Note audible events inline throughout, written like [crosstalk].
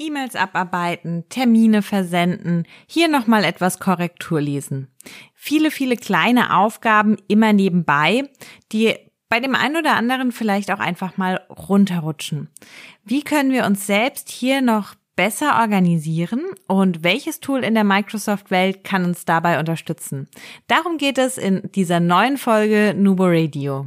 E-Mails abarbeiten, Termine versenden, hier nochmal etwas Korrektur lesen. Viele, viele kleine Aufgaben immer nebenbei, die bei dem einen oder anderen vielleicht auch einfach mal runterrutschen. Wie können wir uns selbst hier noch besser organisieren und welches Tool in der Microsoft-Welt kann uns dabei unterstützen? Darum geht es in dieser neuen Folge Nubo Radio.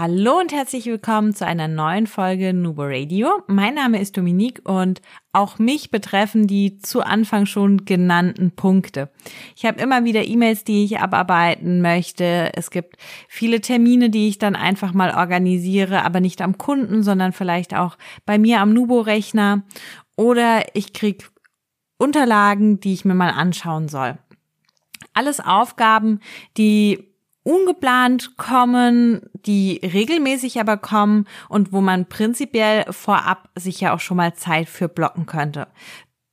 Hallo und herzlich willkommen zu einer neuen Folge Nubo Radio. Mein Name ist Dominique und auch mich betreffen die zu Anfang schon genannten Punkte. Ich habe immer wieder E-Mails, die ich abarbeiten möchte. Es gibt viele Termine, die ich dann einfach mal organisiere, aber nicht am Kunden, sondern vielleicht auch bei mir am Nubo-Rechner. Oder ich krieg Unterlagen, die ich mir mal anschauen soll. Alles Aufgaben, die ungeplant kommen, die regelmäßig aber kommen und wo man prinzipiell vorab sich ja auch schon mal Zeit für blocken könnte.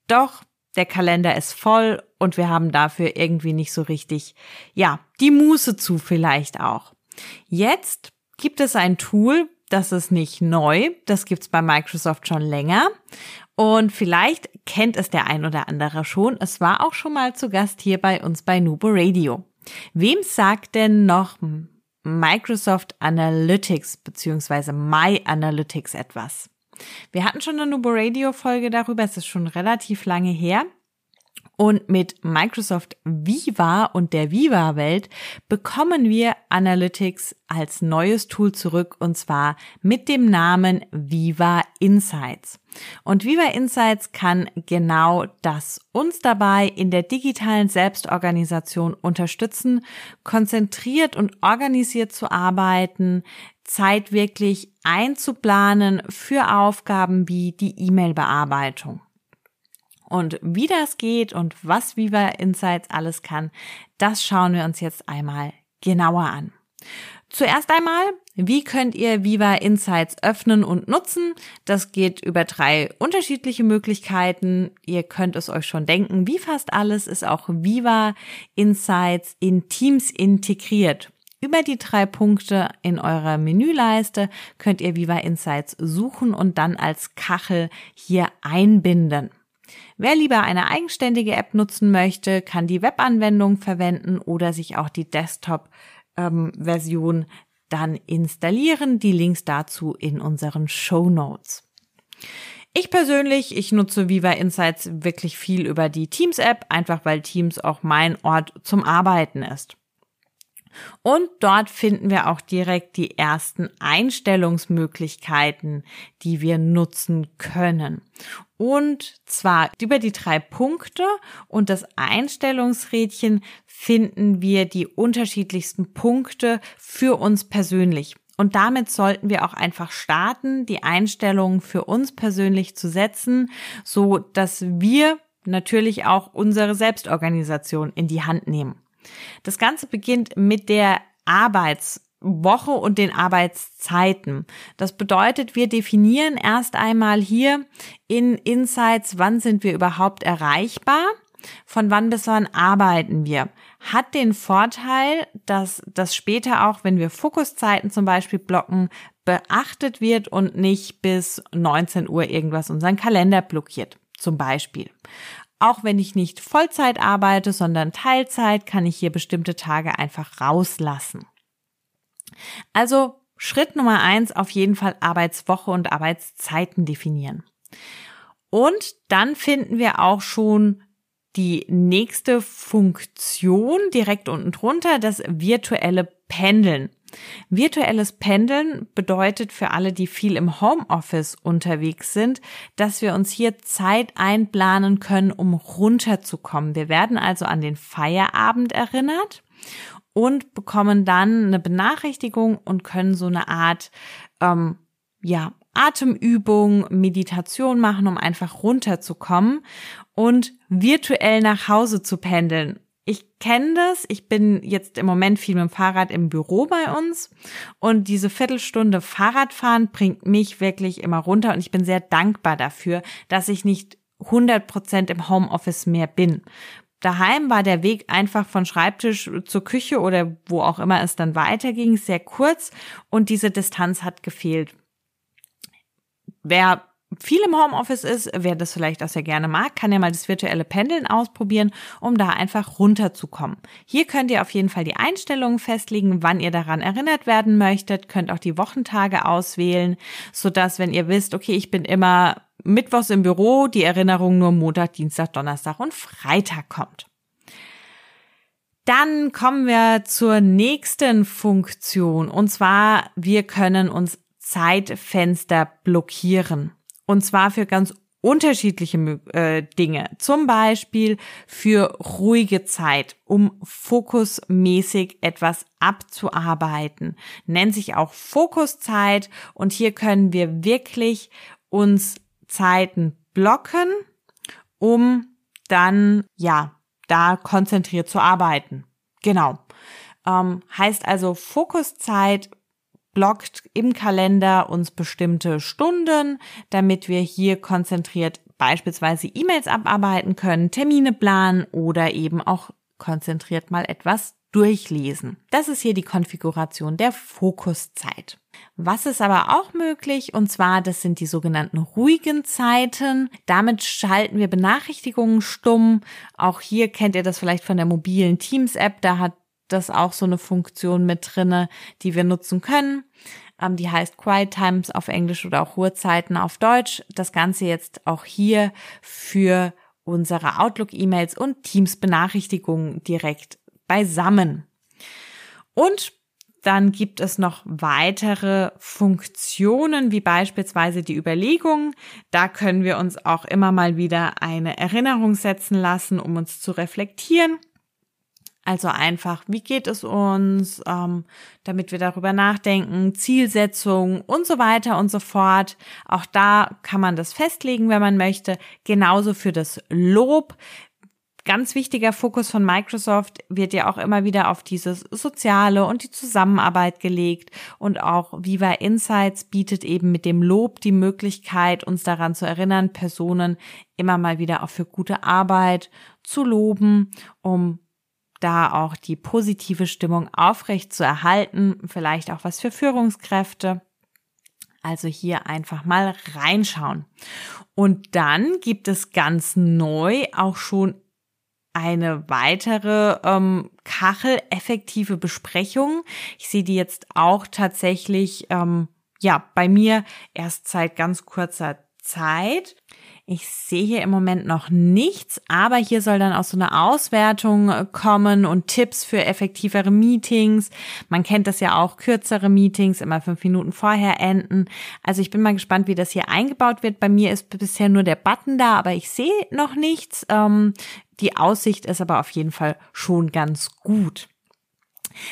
Doch der Kalender ist voll und wir haben dafür irgendwie nicht so richtig, ja, die Muße zu vielleicht auch. Jetzt gibt es ein Tool, das ist nicht neu, das gibt's bei Microsoft schon länger und vielleicht kennt es der ein oder andere schon. Es war auch schon mal zu Gast hier bei uns bei Nubo Radio. Wem sagt denn noch Microsoft Analytics bzw. My Analytics etwas? Wir hatten schon eine Nubo Radio Folge darüber, es ist schon relativ lange her. Und mit Microsoft Viva und der Viva-Welt bekommen wir Analytics als neues Tool zurück und zwar mit dem Namen Viva Insights. Und Viva Insights kann genau das uns dabei in der digitalen Selbstorganisation unterstützen, konzentriert und organisiert zu arbeiten, Zeit wirklich einzuplanen für Aufgaben wie die E-Mail-Bearbeitung. Und wie das geht und was Viva Insights alles kann, das schauen wir uns jetzt einmal genauer an. Zuerst einmal, wie könnt ihr Viva Insights öffnen und nutzen? Das geht über drei unterschiedliche Möglichkeiten. Ihr könnt es euch schon denken, wie fast alles ist auch Viva Insights in Teams integriert. Über die drei Punkte in eurer Menüleiste könnt ihr Viva Insights suchen und dann als Kachel hier einbinden. Wer lieber eine eigenständige App nutzen möchte, kann die Webanwendung verwenden oder sich auch die Desktop-Version ähm, dann installieren. Die Links dazu in unseren Show Notes. Ich persönlich, ich nutze Viva Insights wirklich viel über die Teams-App, einfach weil Teams auch mein Ort zum Arbeiten ist. Und dort finden wir auch direkt die ersten Einstellungsmöglichkeiten, die wir nutzen können. Und zwar über die drei Punkte und das Einstellungsrädchen finden wir die unterschiedlichsten Punkte für uns persönlich. Und damit sollten wir auch einfach starten, die Einstellungen für uns persönlich zu setzen, so dass wir natürlich auch unsere Selbstorganisation in die Hand nehmen. Das Ganze beginnt mit der Arbeitswoche und den Arbeitszeiten. Das bedeutet, wir definieren erst einmal hier in Insights, wann sind wir überhaupt erreichbar, von wann bis wann arbeiten wir. Hat den Vorteil, dass das später auch, wenn wir Fokuszeiten zum Beispiel blocken, beachtet wird und nicht bis 19 Uhr irgendwas unseren Kalender blockiert. Zum Beispiel. Auch wenn ich nicht Vollzeit arbeite, sondern Teilzeit, kann ich hier bestimmte Tage einfach rauslassen. Also Schritt Nummer eins auf jeden Fall Arbeitswoche und Arbeitszeiten definieren. Und dann finden wir auch schon die nächste Funktion direkt unten drunter, das virtuelle Pendeln. Virtuelles Pendeln bedeutet für alle, die viel im Homeoffice unterwegs sind, dass wir uns hier Zeit einplanen können, um runterzukommen. Wir werden also an den Feierabend erinnert und bekommen dann eine Benachrichtigung und können so eine Art ähm, ja Atemübung, Meditation machen, um einfach runterzukommen und virtuell nach Hause zu pendeln ich kenne das. Ich bin jetzt im Moment viel mit dem Fahrrad im Büro bei uns und diese Viertelstunde Fahrradfahren bringt mich wirklich immer runter und ich bin sehr dankbar dafür, dass ich nicht 100 Prozent im Homeoffice mehr bin. Daheim war der Weg einfach von Schreibtisch zur Küche oder wo auch immer es dann weiterging sehr kurz und diese Distanz hat gefehlt. Wer viel im Homeoffice ist, wer das vielleicht auch sehr gerne mag, kann ja mal das virtuelle Pendeln ausprobieren, um da einfach runterzukommen. Hier könnt ihr auf jeden Fall die Einstellungen festlegen, wann ihr daran erinnert werden möchtet, könnt auch die Wochentage auswählen, sodass, wenn ihr wisst, okay, ich bin immer mittwochs im Büro, die Erinnerung nur Montag, Dienstag, Donnerstag und Freitag kommt. Dann kommen wir zur nächsten Funktion und zwar wir können uns Zeitfenster blockieren. Und zwar für ganz unterschiedliche äh, Dinge. Zum Beispiel für ruhige Zeit, um fokusmäßig etwas abzuarbeiten. Nennt sich auch Fokuszeit und hier können wir wirklich uns Zeiten blocken, um dann, ja, da konzentriert zu arbeiten. Genau. Ähm, heißt also Fokuszeit blockt im Kalender uns bestimmte Stunden, damit wir hier konzentriert beispielsweise E-Mails abarbeiten können, Termine planen oder eben auch konzentriert mal etwas durchlesen. Das ist hier die Konfiguration der Fokuszeit. Was ist aber auch möglich, und zwar, das sind die sogenannten ruhigen Zeiten. Damit schalten wir Benachrichtigungen stumm. Auch hier kennt ihr das vielleicht von der mobilen Teams-App. Da hat das auch so eine Funktion mit drinne, die wir nutzen können. Ähm, die heißt Quiet Times auf Englisch oder auch Ruhezeiten auf Deutsch. Das Ganze jetzt auch hier für unsere Outlook-E-Mails und Teams-Benachrichtigungen direkt beisammen. Und dann gibt es noch weitere Funktionen, wie beispielsweise die Überlegung. Da können wir uns auch immer mal wieder eine Erinnerung setzen lassen, um uns zu reflektieren. Also einfach, wie geht es uns, ähm, damit wir darüber nachdenken, Zielsetzung und so weiter und so fort. Auch da kann man das festlegen, wenn man möchte. Genauso für das Lob. Ganz wichtiger Fokus von Microsoft wird ja auch immer wieder auf dieses Soziale und die Zusammenarbeit gelegt und auch Viva Insights bietet eben mit dem Lob die Möglichkeit, uns daran zu erinnern, Personen immer mal wieder auch für gute Arbeit zu loben, um da auch die positive Stimmung aufrecht zu erhalten, vielleicht auch was für Führungskräfte. Also hier einfach mal reinschauen. Und dann gibt es ganz neu auch schon eine weitere ähm, Kachel effektive Besprechung. Ich sehe die jetzt auch tatsächlich ähm, ja bei mir erst seit ganz kurzer Zeit. Ich sehe hier im Moment noch nichts, aber hier soll dann auch so eine Auswertung äh, kommen und Tipps für effektivere Meetings. Man kennt das ja auch, kürzere Meetings immer fünf Minuten vorher enden. Also ich bin mal gespannt, wie das hier eingebaut wird. Bei mir ist bisher nur der Button da, aber ich sehe noch nichts. Ähm, die Aussicht ist aber auf jeden Fall schon ganz gut.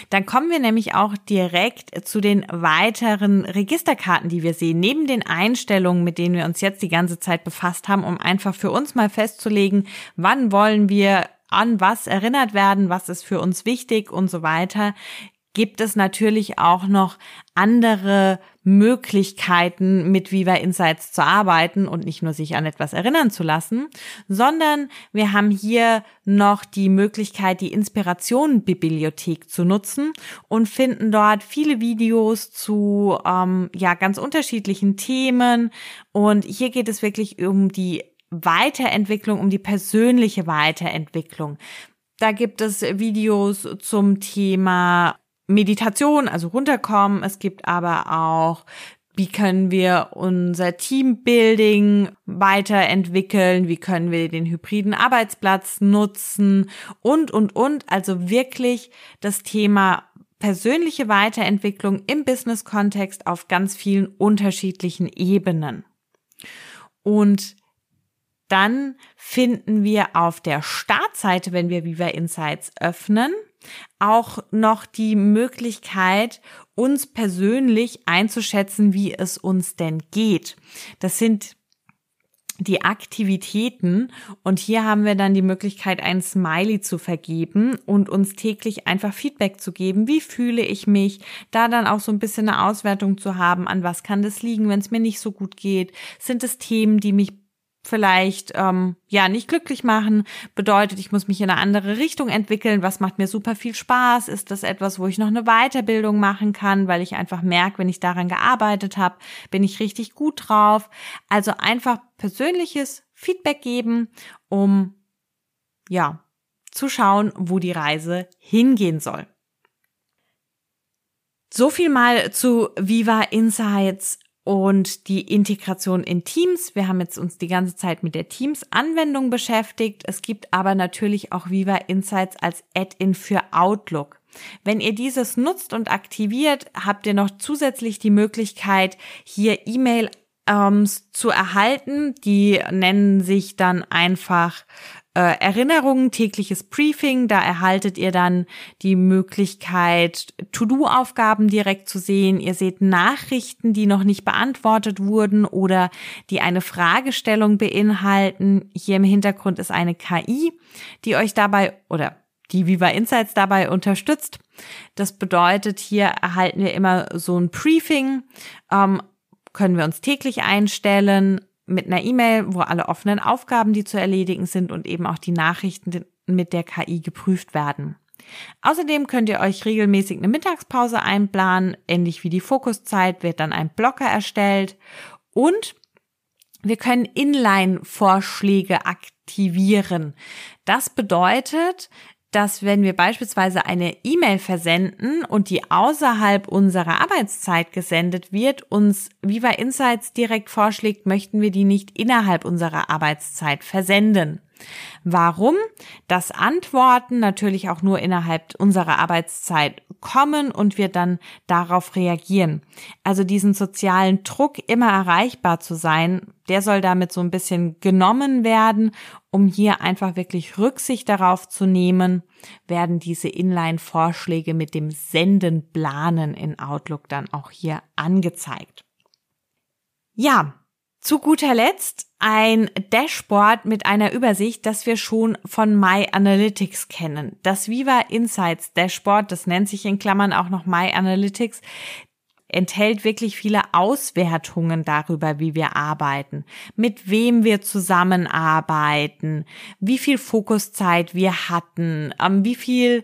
Dann kommen wir nämlich auch direkt zu den weiteren Registerkarten, die wir sehen, neben den Einstellungen, mit denen wir uns jetzt die ganze Zeit befasst haben, um einfach für uns mal festzulegen, wann wollen wir an was erinnert werden, was ist für uns wichtig und so weiter gibt es natürlich auch noch andere Möglichkeiten, mit Viva Insights zu arbeiten und nicht nur sich an etwas erinnern zu lassen, sondern wir haben hier noch die Möglichkeit, die Inspirationenbibliothek zu nutzen und finden dort viele Videos zu ähm, ja ganz unterschiedlichen Themen. Und hier geht es wirklich um die Weiterentwicklung, um die persönliche Weiterentwicklung. Da gibt es Videos zum Thema Meditation, also runterkommen. Es gibt aber auch wie können wir unser Teambuilding weiterentwickeln? Wie können wir den hybriden Arbeitsplatz nutzen? Und, und, und. Also wirklich das Thema persönliche Weiterentwicklung im Business-Kontext auf ganz vielen unterschiedlichen Ebenen. Und dann finden wir auf der Startseite, wenn wir Viva Insights öffnen, auch noch die Möglichkeit, uns persönlich einzuschätzen, wie es uns denn geht. Das sind die Aktivitäten und hier haben wir dann die Möglichkeit, ein Smiley zu vergeben und uns täglich einfach Feedback zu geben. Wie fühle ich mich? Da dann auch so ein bisschen eine Auswertung zu haben, an was kann das liegen, wenn es mir nicht so gut geht? Sind es Themen, die mich vielleicht ähm, ja nicht glücklich machen, bedeutet, ich muss mich in eine andere Richtung entwickeln. Was macht mir super viel Spaß? Ist das etwas, wo ich noch eine Weiterbildung machen kann, weil ich einfach merke, wenn ich daran gearbeitet habe, bin ich richtig gut drauf. Also einfach persönliches Feedback geben, um ja zu schauen, wo die Reise hingehen soll. So viel mal zu Viva Insights und die Integration in Teams. Wir haben jetzt uns die ganze Zeit mit der Teams-Anwendung beschäftigt. Es gibt aber natürlich auch Viva Insights als Add-in für Outlook. Wenn ihr dieses nutzt und aktiviert, habt ihr noch zusätzlich die Möglichkeit, hier E-Mail ähm, zu erhalten. Die nennen sich dann einfach äh, Erinnerungen, tägliches Briefing. Da erhaltet ihr dann die Möglichkeit, To-Do-Aufgaben direkt zu sehen. Ihr seht Nachrichten, die noch nicht beantwortet wurden oder die eine Fragestellung beinhalten. Hier im Hintergrund ist eine KI, die euch dabei oder die Viva Insights dabei unterstützt. Das bedeutet, hier erhalten wir immer so ein Briefing, ähm, können wir uns täglich einstellen, mit einer E-Mail, wo alle offenen Aufgaben, die zu erledigen sind und eben auch die Nachrichten mit der KI geprüft werden. Außerdem könnt ihr euch regelmäßig eine Mittagspause einplanen. Ähnlich wie die Fokuszeit wird dann ein Blocker erstellt und wir können Inline-Vorschläge aktivieren. Das bedeutet, dass wenn wir beispielsweise eine E-Mail versenden und die außerhalb unserer Arbeitszeit gesendet wird, uns Viva Insights direkt vorschlägt, möchten wir die nicht innerhalb unserer Arbeitszeit versenden. Warum? Das Antworten natürlich auch nur innerhalb unserer Arbeitszeit kommen und wir dann darauf reagieren. Also diesen sozialen Druck, immer erreichbar zu sein, der soll damit so ein bisschen genommen werden, um hier einfach wirklich Rücksicht darauf zu nehmen, werden diese Inline-Vorschläge mit dem Senden planen in Outlook dann auch hier angezeigt. Ja, zu guter Letzt ein Dashboard mit einer Übersicht, das wir schon von My Analytics kennen. Das Viva Insights Dashboard, das nennt sich in Klammern auch noch My Analytics, enthält wirklich viele Auswertungen darüber, wie wir arbeiten, mit wem wir zusammenarbeiten, wie viel Fokuszeit wir hatten, ähm, wie viel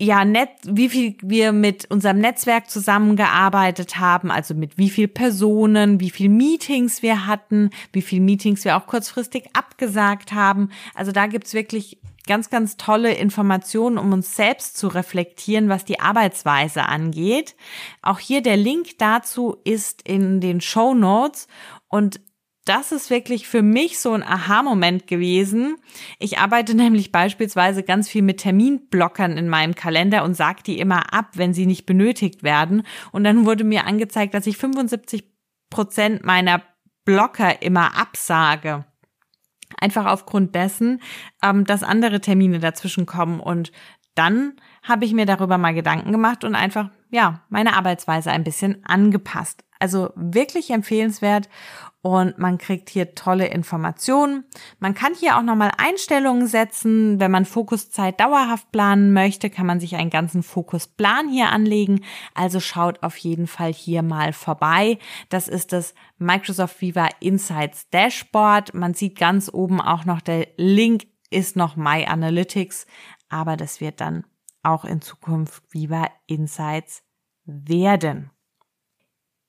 ja, net, wie viel wir mit unserem Netzwerk zusammengearbeitet haben, also mit wie viel Personen, wie viel Meetings wir hatten, wie viel Meetings wir auch kurzfristig abgesagt haben. Also da gibt's wirklich ganz, ganz tolle Informationen, um uns selbst zu reflektieren, was die Arbeitsweise angeht. Auch hier der Link dazu ist in den Show Notes und das ist wirklich für mich so ein Aha-Moment gewesen. Ich arbeite [laughs] nämlich beispielsweise ganz viel mit Terminblockern in meinem Kalender und sage die immer ab, wenn sie nicht benötigt werden. Und dann wurde mir angezeigt, dass ich 75 Prozent meiner Blocker immer absage. Einfach aufgrund dessen, ähm, dass andere Termine dazwischen kommen. Und dann habe ich mir darüber mal Gedanken gemacht und einfach, ja, meine Arbeitsweise ein bisschen angepasst. Also wirklich empfehlenswert und man kriegt hier tolle Informationen. Man kann hier auch nochmal Einstellungen setzen. Wenn man Fokuszeit dauerhaft planen möchte, kann man sich einen ganzen Fokusplan hier anlegen. Also schaut auf jeden Fall hier mal vorbei. Das ist das Microsoft Viva Insights Dashboard. Man sieht ganz oben auch noch der Link ist noch My Analytics, aber das wird dann auch in Zukunft Viva Insights werden.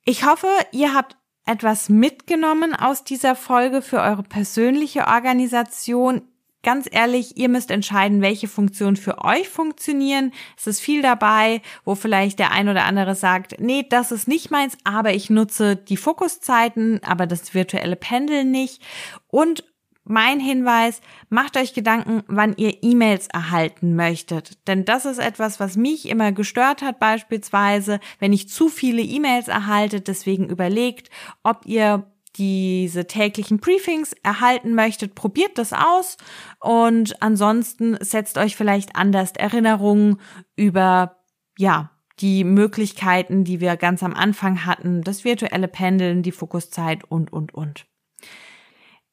Ich hoffe, ihr habt etwas mitgenommen aus dieser Folge für eure persönliche Organisation. Ganz ehrlich, ihr müsst entscheiden, welche Funktionen für euch funktionieren. Es ist viel dabei, wo vielleicht der ein oder andere sagt, nee, das ist nicht meins, aber ich nutze die Fokuszeiten, aber das virtuelle Pendeln nicht. Und mein Hinweis, macht euch Gedanken, wann ihr E-Mails erhalten möchtet. Denn das ist etwas, was mich immer gestört hat, beispielsweise, wenn ich zu viele E-Mails erhalte. Deswegen überlegt, ob ihr diese täglichen Briefings erhalten möchtet, probiert das aus und ansonsten setzt euch vielleicht anders Erinnerungen über, ja, die Möglichkeiten, die wir ganz am Anfang hatten, das virtuelle Pendeln, die Fokuszeit und, und, und.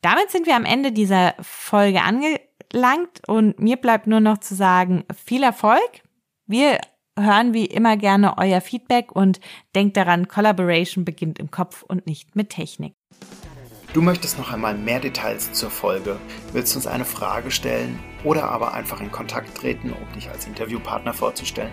Damit sind wir am Ende dieser Folge angelangt und mir bleibt nur noch zu sagen, viel Erfolg. Wir hören wie immer gerne euer Feedback und denkt daran, Collaboration beginnt im Kopf und nicht mit Technik. Du möchtest noch einmal mehr Details zur Folge, willst uns eine Frage stellen oder aber einfach in Kontakt treten, um dich als Interviewpartner vorzustellen?